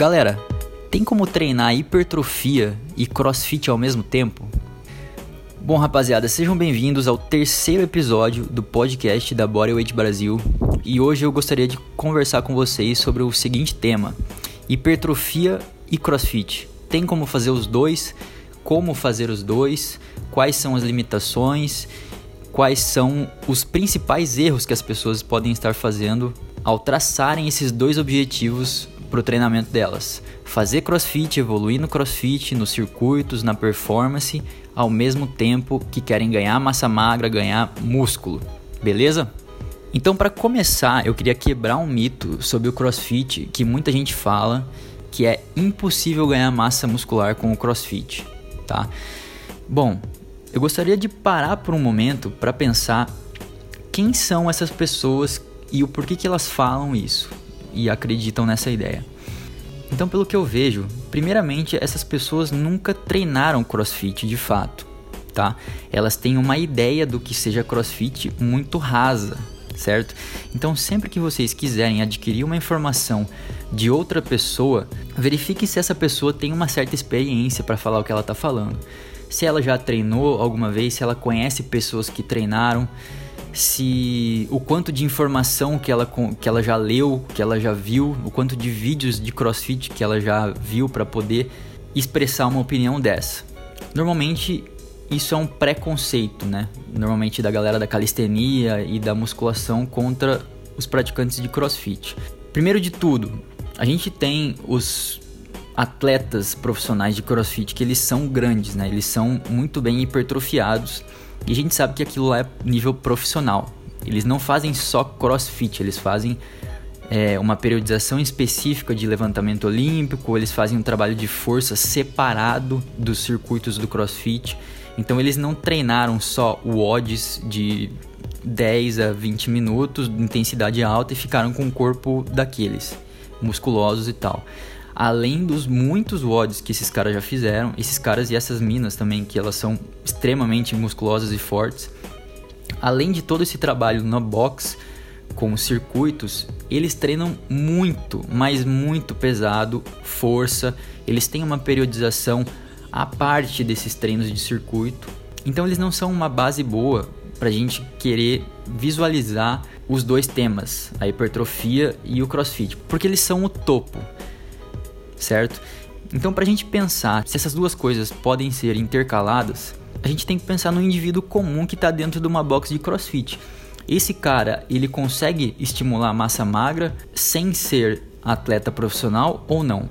Galera, tem como treinar hipertrofia e crossfit ao mesmo tempo? Bom, rapaziada, sejam bem-vindos ao terceiro episódio do podcast da Bodyweight Brasil. E hoje eu gostaria de conversar com vocês sobre o seguinte tema: hipertrofia e crossfit. Tem como fazer os dois? Como fazer os dois? Quais são as limitações? Quais são os principais erros que as pessoas podem estar fazendo ao traçarem esses dois objetivos para o treinamento delas. Fazer crossfit, evoluir no crossfit, nos circuitos, na performance, ao mesmo tempo que querem ganhar massa magra, ganhar músculo. Beleza? Então, para começar, eu queria quebrar um mito sobre o crossfit que muita gente fala que é impossível ganhar massa muscular com o crossfit, tá? Bom, eu gostaria de parar por um momento para pensar quem são essas pessoas e o porquê que elas falam isso e acreditam nessa ideia. Então, pelo que eu vejo, primeiramente essas pessoas nunca treinaram CrossFit de fato, tá? Elas têm uma ideia do que seja CrossFit muito rasa, certo? Então, sempre que vocês quiserem adquirir uma informação de outra pessoa, verifique se essa pessoa tem uma certa experiência para falar o que ela está falando. Se ela já treinou alguma vez, se ela conhece pessoas que treinaram, se o quanto de informação que ela, que ela já leu, que ela já viu, o quanto de vídeos de CrossFit que ela já viu para poder expressar uma opinião dessa. Normalmente isso é um preconceito, né? Normalmente da galera da calistenia e da musculação contra os praticantes de CrossFit. Primeiro de tudo, a gente tem os atletas profissionais de CrossFit que eles são grandes, né? Eles são muito bem hipertrofiados e a gente sabe que aquilo lá é nível profissional. Eles não fazem só crossfit, eles fazem é, uma periodização específica de levantamento olímpico, eles fazem um trabalho de força separado dos circuitos do crossfit. Então eles não treinaram só o odds de 10 a 20 minutos de intensidade alta e ficaram com o corpo daqueles, musculosos e tal além dos muitos WODs que esses caras já fizeram, esses caras e essas minas também, que elas são extremamente musculosas e fortes, além de todo esse trabalho na box com os circuitos, eles treinam muito, mas muito pesado, força, eles têm uma periodização à parte desses treinos de circuito, então eles não são uma base boa para a gente querer visualizar os dois temas, a hipertrofia e o crossfit, porque eles são o topo certo? Então, para a gente pensar se essas duas coisas podem ser intercaladas, a gente tem que pensar no indivíduo comum que está dentro de uma box de CrossFit. Esse cara, ele consegue estimular a massa magra sem ser atleta profissional ou não?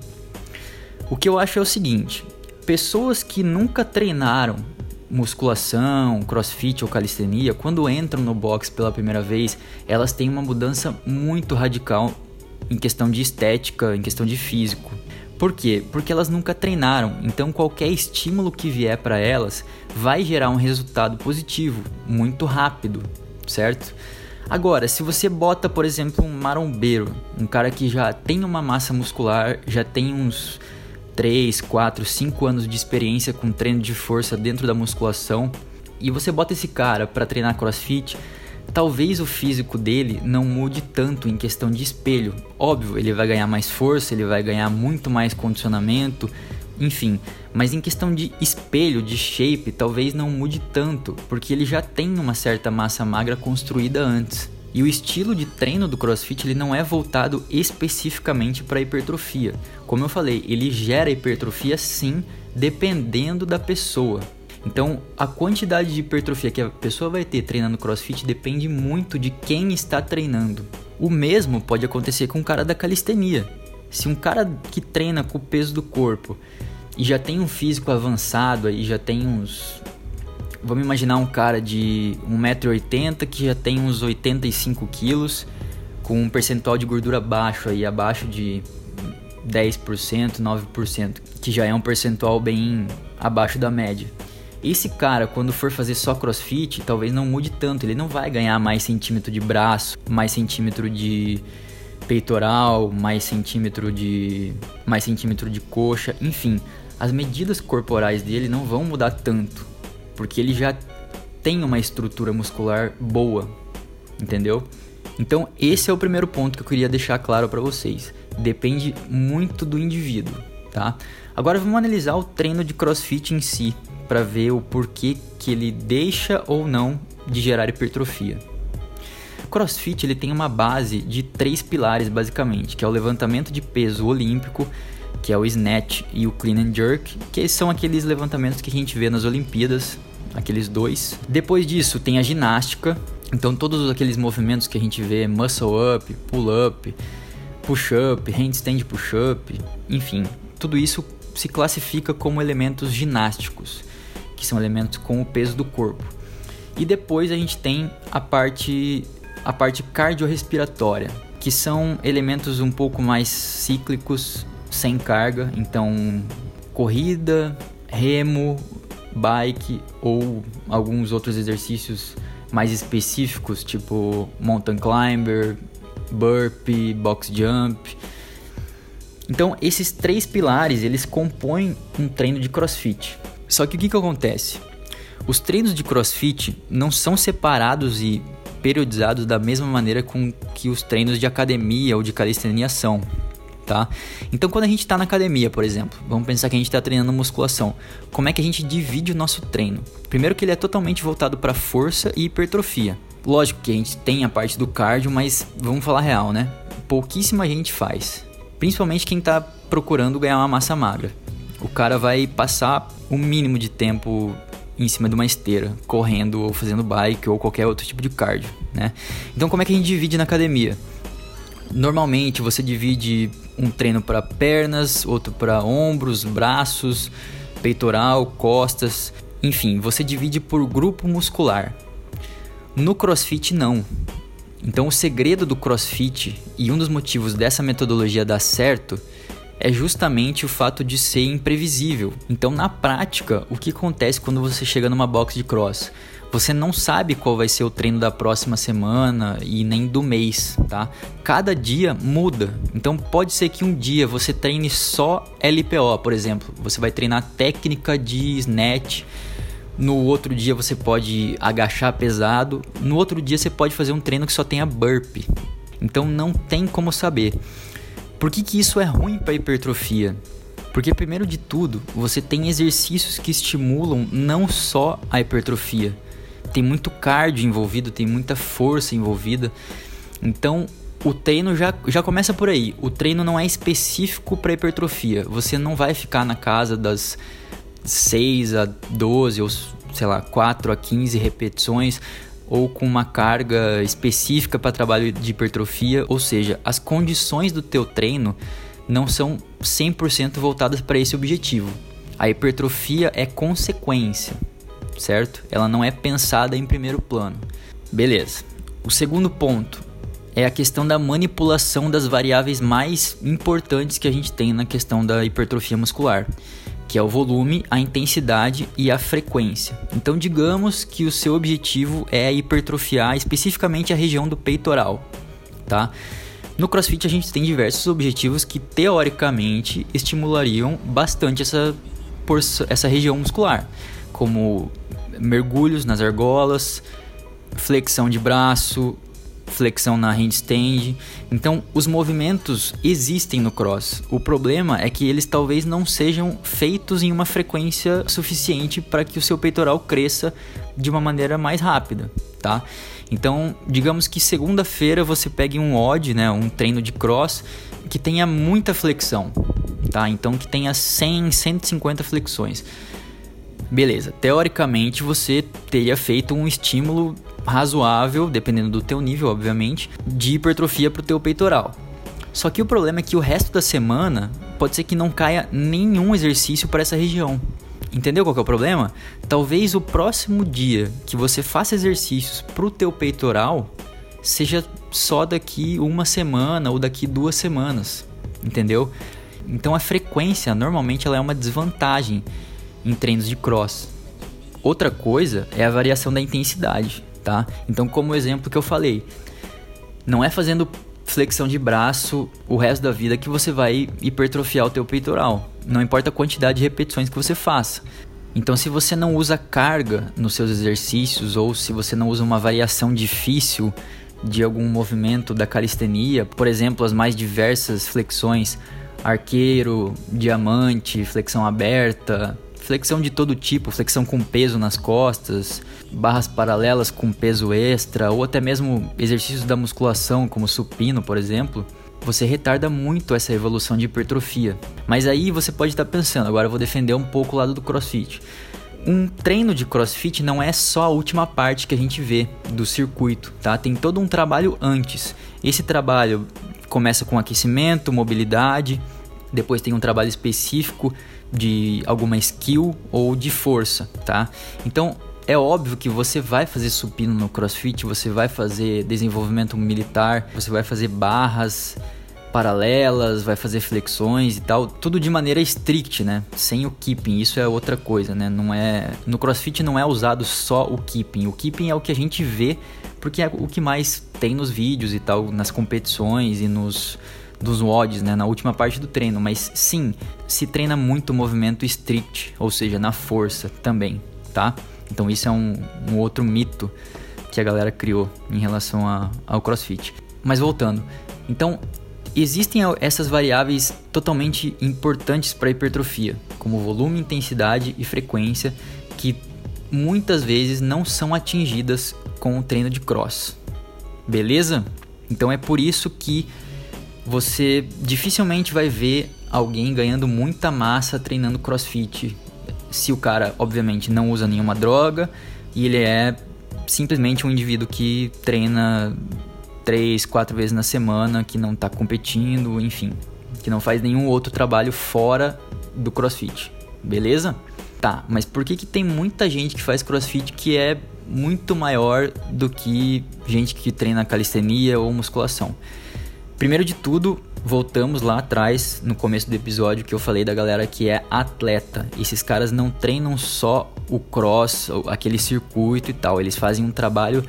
O que eu acho é o seguinte: pessoas que nunca treinaram musculação, crossfit ou calistenia, quando entram no box pela primeira vez, elas têm uma mudança muito radical em questão de estética, em questão de físico. Por quê? Porque elas nunca treinaram, então qualquer estímulo que vier para elas vai gerar um resultado positivo muito rápido, certo? Agora, se você bota, por exemplo, um marombeiro, um cara que já tem uma massa muscular, já tem uns 3, 4, 5 anos de experiência com treino de força dentro da musculação, e você bota esse cara para treinar crossfit, Talvez o físico dele não mude tanto em questão de espelho. Óbvio, ele vai ganhar mais força, ele vai ganhar muito mais condicionamento, enfim. Mas em questão de espelho, de shape, talvez não mude tanto, porque ele já tem uma certa massa magra construída antes. E o estilo de treino do CrossFit ele não é voltado especificamente para hipertrofia. Como eu falei, ele gera hipertrofia sim, dependendo da pessoa. Então, a quantidade de hipertrofia que a pessoa vai ter treinando crossfit depende muito de quem está treinando. O mesmo pode acontecer com um cara da calistenia. Se um cara que treina com o peso do corpo e já tem um físico avançado e já tem uns. Vamos imaginar um cara de 1,80m que já tem uns 85 quilos, com um percentual de gordura baixo aí, abaixo de 10%, 9%, que já é um percentual bem abaixo da média. Esse cara, quando for fazer só crossfit, talvez não mude tanto. Ele não vai ganhar mais centímetro de braço, mais centímetro de peitoral, mais centímetro de. mais centímetro de coxa, enfim. As medidas corporais dele não vão mudar tanto. Porque ele já tem uma estrutura muscular boa. Entendeu? Então, esse é o primeiro ponto que eu queria deixar claro para vocês. Depende muito do indivíduo, tá? Agora vamos analisar o treino de CrossFit em si, para ver o porquê que ele deixa ou não de gerar hipertrofia. CrossFit ele tem uma base de três pilares basicamente, que é o levantamento de peso olímpico, que é o snatch e o clean and jerk, que são aqueles levantamentos que a gente vê nas Olimpíadas, aqueles dois. Depois disso tem a ginástica, então todos aqueles movimentos que a gente vê, muscle up, pull up, push up, handstand push up, enfim, tudo isso se classifica como elementos ginásticos, que são elementos com o peso do corpo. E depois a gente tem a parte a parte cardiorrespiratória, que são elementos um pouco mais cíclicos, sem carga, então corrida, remo, bike ou alguns outros exercícios mais específicos, tipo mountain climber, burpee, box jump. Então, esses três pilares, eles compõem um treino de CrossFit. Só que o que, que acontece? Os treinos de CrossFit não são separados e periodizados da mesma maneira com que os treinos de academia ou de calistenia são tá? Então, quando a gente está na academia, por exemplo, vamos pensar que a gente está treinando musculação, como é que a gente divide o nosso treino? Primeiro que ele é totalmente voltado para força e hipertrofia. Lógico que a gente tem a parte do cardio, mas vamos falar real, né? Pouquíssima gente faz. Principalmente quem está procurando ganhar uma massa magra. O cara vai passar o mínimo de tempo em cima de uma esteira, correndo ou fazendo bike ou qualquer outro tipo de cardio, né? Então como é que a gente divide na academia? Normalmente você divide um treino para pernas, outro para ombros, braços, peitoral, costas, enfim, você divide por grupo muscular. No CrossFit não. Então o segredo do CrossFit e um dos motivos dessa metodologia dar certo é justamente o fato de ser imprevisível. Então na prática, o que acontece quando você chega numa box de cross? Você não sabe qual vai ser o treino da próxima semana e nem do mês, tá? Cada dia muda. Então pode ser que um dia você treine só LPO, por exemplo. Você vai treinar técnica de snatch. No outro dia você pode agachar pesado. No outro dia você pode fazer um treino que só tenha burpee. Então não tem como saber. Por que, que isso é ruim para hipertrofia? Porque primeiro de tudo, você tem exercícios que estimulam não só a hipertrofia, tem muito cardio envolvido, tem muita força envolvida. Então, o treino já, já começa por aí. O treino não é específico para hipertrofia. Você não vai ficar na casa das 6 a 12 ou sei lá, 4 a 15 repetições ou com uma carga específica para trabalho de hipertrofia, ou seja, as condições do teu treino não são 100% voltadas para esse objetivo. A hipertrofia é consequência certo? Ela não é pensada em primeiro plano. Beleza. O segundo ponto é a questão da manipulação das variáveis mais importantes que a gente tem na questão da hipertrofia muscular, que é o volume, a intensidade e a frequência. Então, digamos que o seu objetivo é hipertrofiar especificamente a região do peitoral, tá? No CrossFit a gente tem diversos objetivos que teoricamente estimulariam bastante essa, essa região muscular, como mergulhos nas argolas, flexão de braço, flexão na handstand. Então, os movimentos existem no cross. O problema é que eles talvez não sejam feitos em uma frequência suficiente para que o seu peitoral cresça de uma maneira mais rápida, tá? Então, digamos que segunda-feira você pegue um odd, né, um treino de cross que tenha muita flexão, tá? Então que tenha 100, 150 flexões. Beleza, teoricamente você teria feito um estímulo razoável, dependendo do teu nível, obviamente, de hipertrofia para o teu peitoral. Só que o problema é que o resto da semana pode ser que não caia nenhum exercício para essa região. Entendeu qual é o problema? Talvez o próximo dia que você faça exercícios para o teu peitoral seja só daqui uma semana ou daqui duas semanas, entendeu? Então a frequência normalmente ela é uma desvantagem em treinos de cross. Outra coisa é a variação da intensidade, tá? Então, como o exemplo que eu falei, não é fazendo flexão de braço o resto da vida que você vai hipertrofiar o teu peitoral. Não importa a quantidade de repetições que você faça. Então, se você não usa carga nos seus exercícios ou se você não usa uma variação difícil de algum movimento da calistenia, por exemplo, as mais diversas flexões, arqueiro, diamante, flexão aberta, flexão de todo tipo, flexão com peso nas costas, barras paralelas com peso extra, ou até mesmo exercícios da musculação, como supino, por exemplo, você retarda muito essa evolução de hipertrofia. Mas aí você pode estar pensando, agora eu vou defender um pouco o lado do crossfit. Um treino de crossfit não é só a última parte que a gente vê do circuito, tá? Tem todo um trabalho antes. Esse trabalho começa com aquecimento, mobilidade, depois tem um trabalho específico de alguma skill ou de força, tá? Então é óbvio que você vai fazer supino no CrossFit, você vai fazer desenvolvimento militar, você vai fazer barras paralelas, vai fazer flexões e tal, tudo de maneira strict, né? Sem o keeping, isso é outra coisa, né? Não é no CrossFit não é usado só o keeping. O keeping é o que a gente vê porque é o que mais tem nos vídeos e tal, nas competições e nos dos WODs, né, na última parte do treino, mas sim, se treina muito movimento strict, ou seja, na força também, tá? Então isso é um, um outro mito que a galera criou em relação a, ao CrossFit. Mas voltando, então existem essas variáveis totalmente importantes para a hipertrofia, como volume, intensidade e frequência, que muitas vezes não são atingidas com o treino de cross. Beleza? Então é por isso que você dificilmente vai ver alguém ganhando muita massa treinando crossfit. Se o cara, obviamente, não usa nenhuma droga e ele é simplesmente um indivíduo que treina três, quatro vezes na semana, que não está competindo, enfim, que não faz nenhum outro trabalho fora do crossfit. Beleza? Tá, mas por que, que tem muita gente que faz crossfit que é muito maior do que gente que treina calistenia ou musculação? Primeiro de tudo, voltamos lá atrás no começo do episódio que eu falei da galera que é atleta. Esses caras não treinam só o cross, aquele circuito e tal, eles fazem um trabalho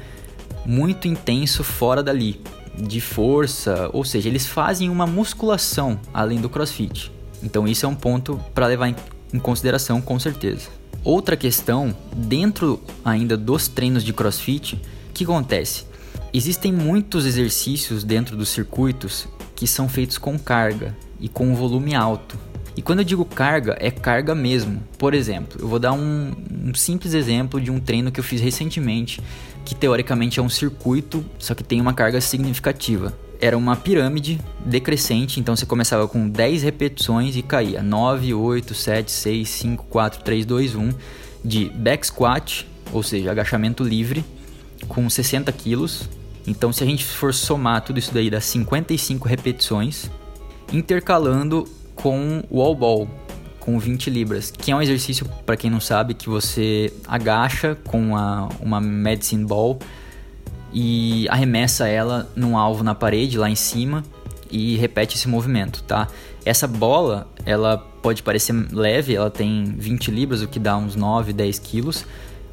muito intenso fora dali, de força, ou seja, eles fazem uma musculação além do crossfit. Então isso é um ponto para levar em consideração com certeza. Outra questão, dentro ainda dos treinos de crossfit, que acontece? Existem muitos exercícios dentro dos circuitos que são feitos com carga e com um volume alto. E quando eu digo carga, é carga mesmo. Por exemplo, eu vou dar um, um, simples exemplo de um treino que eu fiz recentemente, que teoricamente é um circuito, só que tem uma carga significativa. Era uma pirâmide decrescente, então você começava com 10 repetições e caía 9, 8, 7, 6, 5, 4, 3, 2, 1 de back squat, ou seja, agachamento livre, com 60 quilos, então, se a gente for somar tudo isso daí, dá 55 repetições, intercalando com o wall ball, com 20 libras, que é um exercício, para quem não sabe, que você agacha com a, uma medicine ball e arremessa ela num alvo na parede lá em cima e repete esse movimento, tá? Essa bola, ela pode parecer leve, ela tem 20 libras, o que dá uns 9, 10 quilos,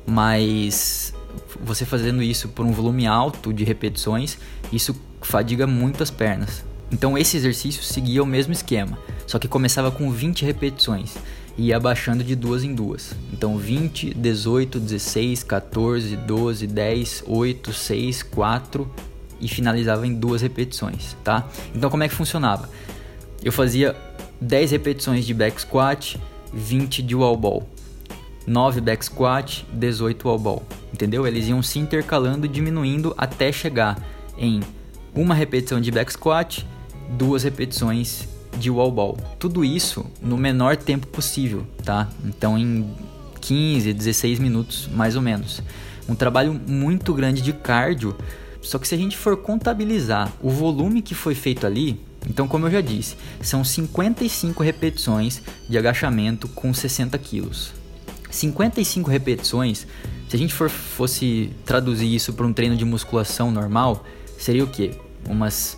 mas você fazendo isso por um volume alto de repetições, isso fadiga muito as pernas. Então esse exercício seguia o mesmo esquema, só que começava com 20 repetições e ia abaixando de duas em duas. Então 20, 18, 16, 14, 12, 10, 8, 6, 4 e finalizava em duas repetições, tá? Então como é que funcionava? Eu fazia 10 repetições de back squat, 20 de wall ball. 9 back squat, 18 wall ball, entendeu? Eles iam se intercalando, diminuindo até chegar em uma repetição de back squat, duas repetições de wall ball. Tudo isso no menor tempo possível, tá? Então em 15, 16 minutos mais ou menos. Um trabalho muito grande de cardio. Só que se a gente for contabilizar o volume que foi feito ali, então como eu já disse, são 55 repetições de agachamento com 60 quilos. 55 repetições, se a gente for, fosse traduzir isso para um treino de musculação normal, seria o quê? Umas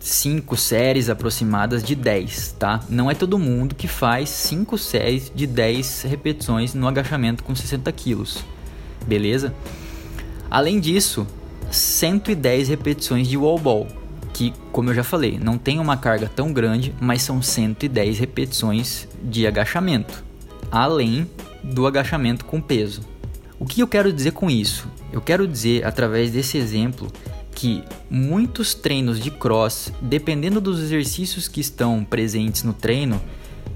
5 séries aproximadas de 10, tá? Não é todo mundo que faz 5 séries de 10 repetições no agachamento com 60 quilos, beleza? Além disso, 110 repetições de wall ball, que, como eu já falei, não tem uma carga tão grande, mas são 110 repetições de agachamento, além do agachamento com peso. O que eu quero dizer com isso? Eu quero dizer, através desse exemplo, que muitos treinos de cross, dependendo dos exercícios que estão presentes no treino,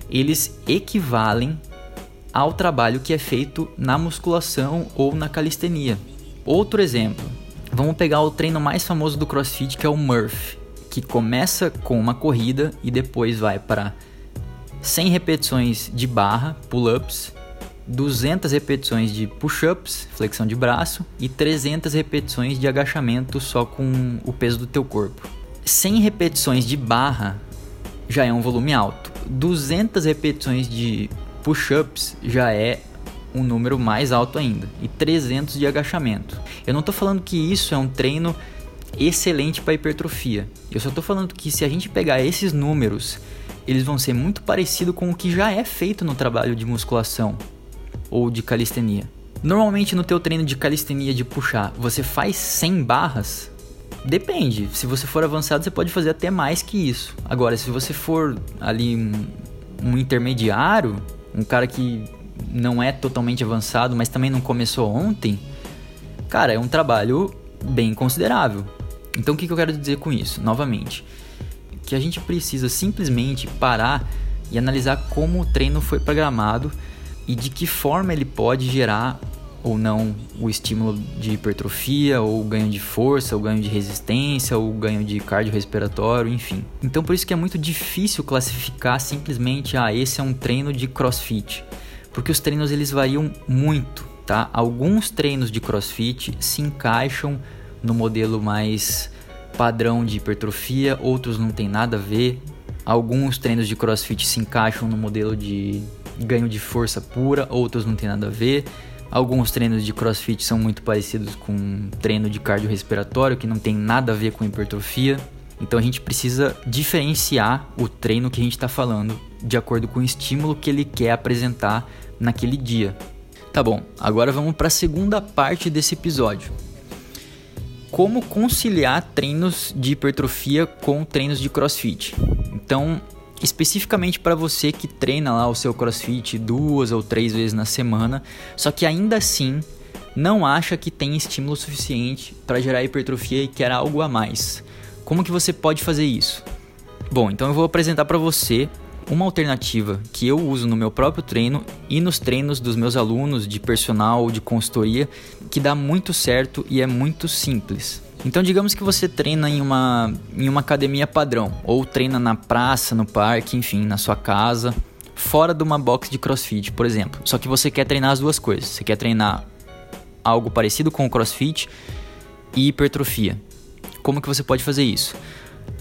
eles equivalem ao trabalho que é feito na musculação ou na calistenia. Outro exemplo, vamos pegar o treino mais famoso do CrossFit que é o Murphy, que começa com uma corrida e depois vai para 100 repetições de barra, pull-ups, 200 repetições de push-ups, flexão de braço, e 300 repetições de agachamento só com o peso do teu corpo. 100 repetições de barra já é um volume alto. 200 repetições de push-ups já é um número mais alto ainda. E 300 de agachamento. Eu não estou falando que isso é um treino excelente para hipertrofia. Eu só estou falando que se a gente pegar esses números, eles vão ser muito parecidos com o que já é feito no trabalho de musculação ou de calistenia. Normalmente no teu treino de calistenia de puxar, você faz 100 barras? Depende. Se você for avançado, você pode fazer até mais que isso. Agora, se você for ali um, um intermediário, um cara que não é totalmente avançado, mas também não começou ontem, cara, é um trabalho bem considerável. Então, o que, que eu quero dizer com isso? Novamente, que a gente precisa simplesmente parar e analisar como o treino foi programado e de que forma ele pode gerar ou não o estímulo de hipertrofia, ou ganho de força, ou ganho de resistência, ou ganho de cardiorrespiratório, enfim. Então por isso que é muito difícil classificar simplesmente, ah, esse é um treino de crossfit, porque os treinos eles variam muito, tá? Alguns treinos de crossfit se encaixam no modelo mais padrão de hipertrofia, outros não tem nada a ver. Alguns treinos de crossfit se encaixam no modelo de ganho de força pura, outros não tem nada a ver. Alguns treinos de crossfit são muito parecidos com um treino de cardiorrespiratório, que não tem nada a ver com hipertrofia. Então a gente precisa diferenciar o treino que a gente está falando de acordo com o estímulo que ele quer apresentar naquele dia. Tá bom, agora vamos para a segunda parte desse episódio. Como conciliar treinos de hipertrofia com treinos de crossfit. Então, especificamente para você que treina lá o seu CrossFit duas ou três vezes na semana, só que ainda assim não acha que tem estímulo suficiente para gerar hipertrofia e quer algo a mais. Como que você pode fazer isso? Bom, então eu vou apresentar para você uma alternativa que eu uso no meu próprio treino e nos treinos dos meus alunos de personal ou de consultoria, que dá muito certo e é muito simples. Então, digamos que você treina em uma, em uma academia padrão, ou treina na praça, no parque, enfim, na sua casa, fora de uma box de crossfit, por exemplo. Só que você quer treinar as duas coisas. Você quer treinar algo parecido com o crossfit e hipertrofia. Como que você pode fazer isso?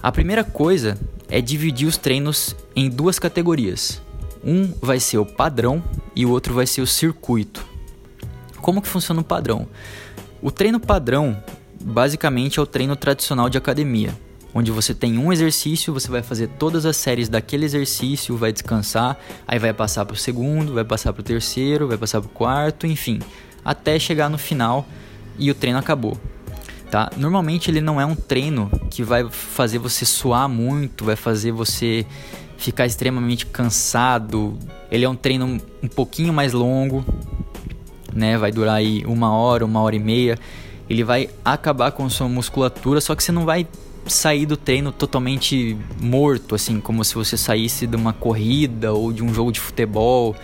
A primeira coisa é dividir os treinos em duas categorias. Um vai ser o padrão e o outro vai ser o circuito. Como que funciona o padrão? O treino padrão basicamente é o treino tradicional de academia, onde você tem um exercício, você vai fazer todas as séries daquele exercício, vai descansar, aí vai passar para o segundo, vai passar para o terceiro, vai passar para o quarto, enfim, até chegar no final e o treino acabou. Tá? Normalmente ele não é um treino que vai fazer você suar muito, vai fazer você ficar extremamente cansado. Ele é um treino um pouquinho mais longo, né? Vai durar aí uma hora, uma hora e meia ele vai acabar com sua musculatura, só que você não vai sair do treino totalmente morto, assim, como se você saísse de uma corrida ou de um jogo de futebol,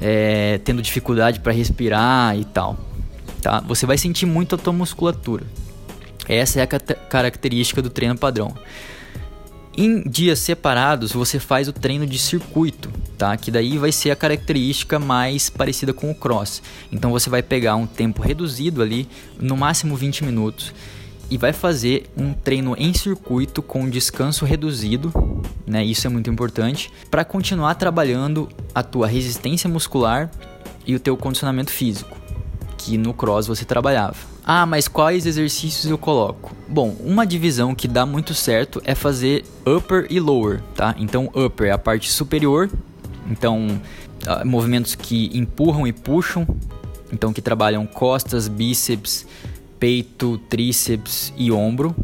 é, tendo dificuldade para respirar e tal. Tá? Você vai sentir muito a tua musculatura. Essa é a característica do treino padrão. Em dias separados, você faz o treino de circuito, tá? Que daí vai ser a característica mais parecida com o cross. Então você vai pegar um tempo reduzido ali, no máximo 20 minutos, e vai fazer um treino em circuito com descanso reduzido, né? Isso é muito importante para continuar trabalhando a tua resistência muscular e o teu condicionamento físico, que no cross você trabalhava. Ah, mas quais exercícios eu coloco? Bom, uma divisão que dá muito certo é fazer upper e lower, tá? Então, upper é a parte superior, então uh, movimentos que empurram e puxam, então que trabalham costas, bíceps, peito, tríceps e ombro.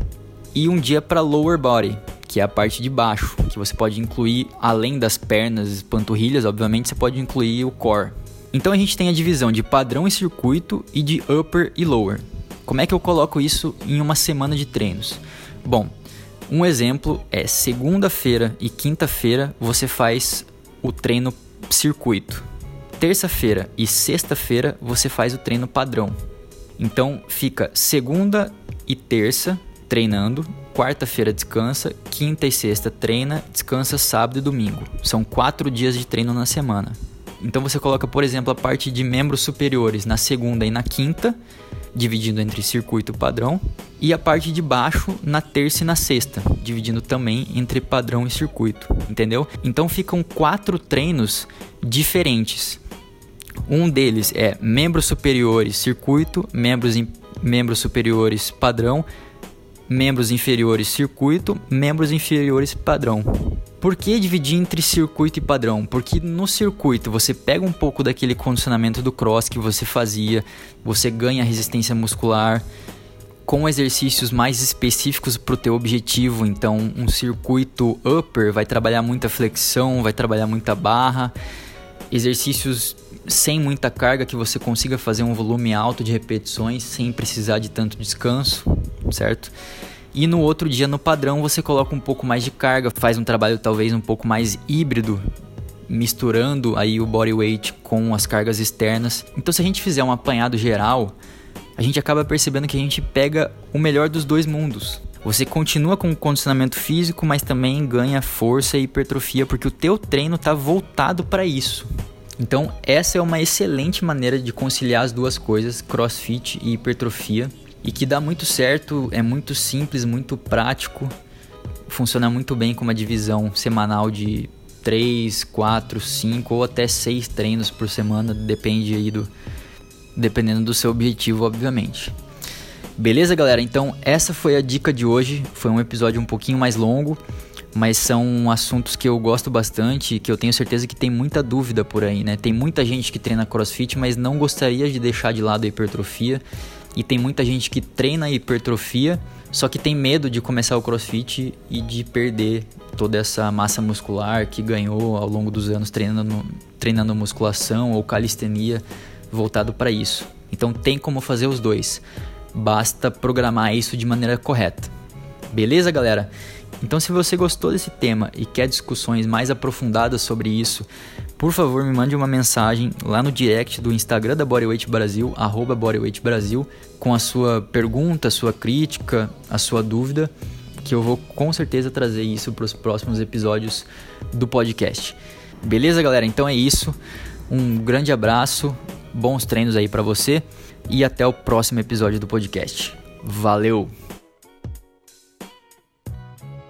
E um dia para lower body, que é a parte de baixo, que você pode incluir além das pernas, panturrilhas, obviamente você pode incluir o core, então a gente tem a divisão de padrão e circuito e de upper e lower. Como é que eu coloco isso em uma semana de treinos? Bom, um exemplo é segunda-feira e quinta-feira você faz o treino circuito. Terça-feira e sexta-feira você faz o treino padrão. Então fica segunda e terça treinando, quarta-feira descansa, quinta e sexta treina, descansa sábado e domingo. São quatro dias de treino na semana. Então você coloca, por exemplo, a parte de membros superiores na segunda e na quinta, dividindo entre circuito padrão, e a parte de baixo na terça e na sexta, dividindo também entre padrão e circuito, entendeu? Então ficam quatro treinos diferentes. Um deles é membros superiores circuito, membros, membros superiores padrão, membros inferiores circuito, membros inferiores padrão. Por que dividir entre circuito e padrão? Porque no circuito você pega um pouco daquele condicionamento do cross que você fazia, você ganha resistência muscular com exercícios mais específicos para o teu objetivo. Então, um circuito upper vai trabalhar muita flexão, vai trabalhar muita barra, exercícios sem muita carga que você consiga fazer um volume alto de repetições sem precisar de tanto descanso, certo? E no outro dia no padrão você coloca um pouco mais de carga, faz um trabalho talvez um pouco mais híbrido, misturando aí o body weight com as cargas externas. Então se a gente fizer um apanhado geral, a gente acaba percebendo que a gente pega o melhor dos dois mundos. Você continua com o condicionamento físico, mas também ganha força e hipertrofia porque o teu treino está voltado para isso. Então, essa é uma excelente maneira de conciliar as duas coisas, CrossFit e hipertrofia, e que dá muito certo, é muito simples, muito prático, funciona muito bem com uma divisão semanal de 3, 4, 5 ou até 6 treinos por semana, depende aí do dependendo do seu objetivo, obviamente. Beleza, galera? Então, essa foi a dica de hoje. Foi um episódio um pouquinho mais longo, mas são assuntos que eu gosto bastante que eu tenho certeza que tem muita dúvida por aí, né? Tem muita gente que treina crossfit, mas não gostaria de deixar de lado a hipertrofia. E tem muita gente que treina hipertrofia, só que tem medo de começar o crossfit e de perder toda essa massa muscular que ganhou ao longo dos anos treinando, treinando musculação ou calistenia voltado para isso. Então tem como fazer os dois. Basta programar isso de maneira correta. Beleza, galera? Então, se você gostou desse tema e quer discussões mais aprofundadas sobre isso, por favor, me mande uma mensagem lá no direct do Instagram da Bodyweight Brasil, arroba Bodyweight Brasil, com a sua pergunta, a sua crítica, a sua dúvida, que eu vou com certeza trazer isso para os próximos episódios do podcast. Beleza, galera? Então é isso. Um grande abraço, bons treinos aí para você e até o próximo episódio do podcast. Valeu!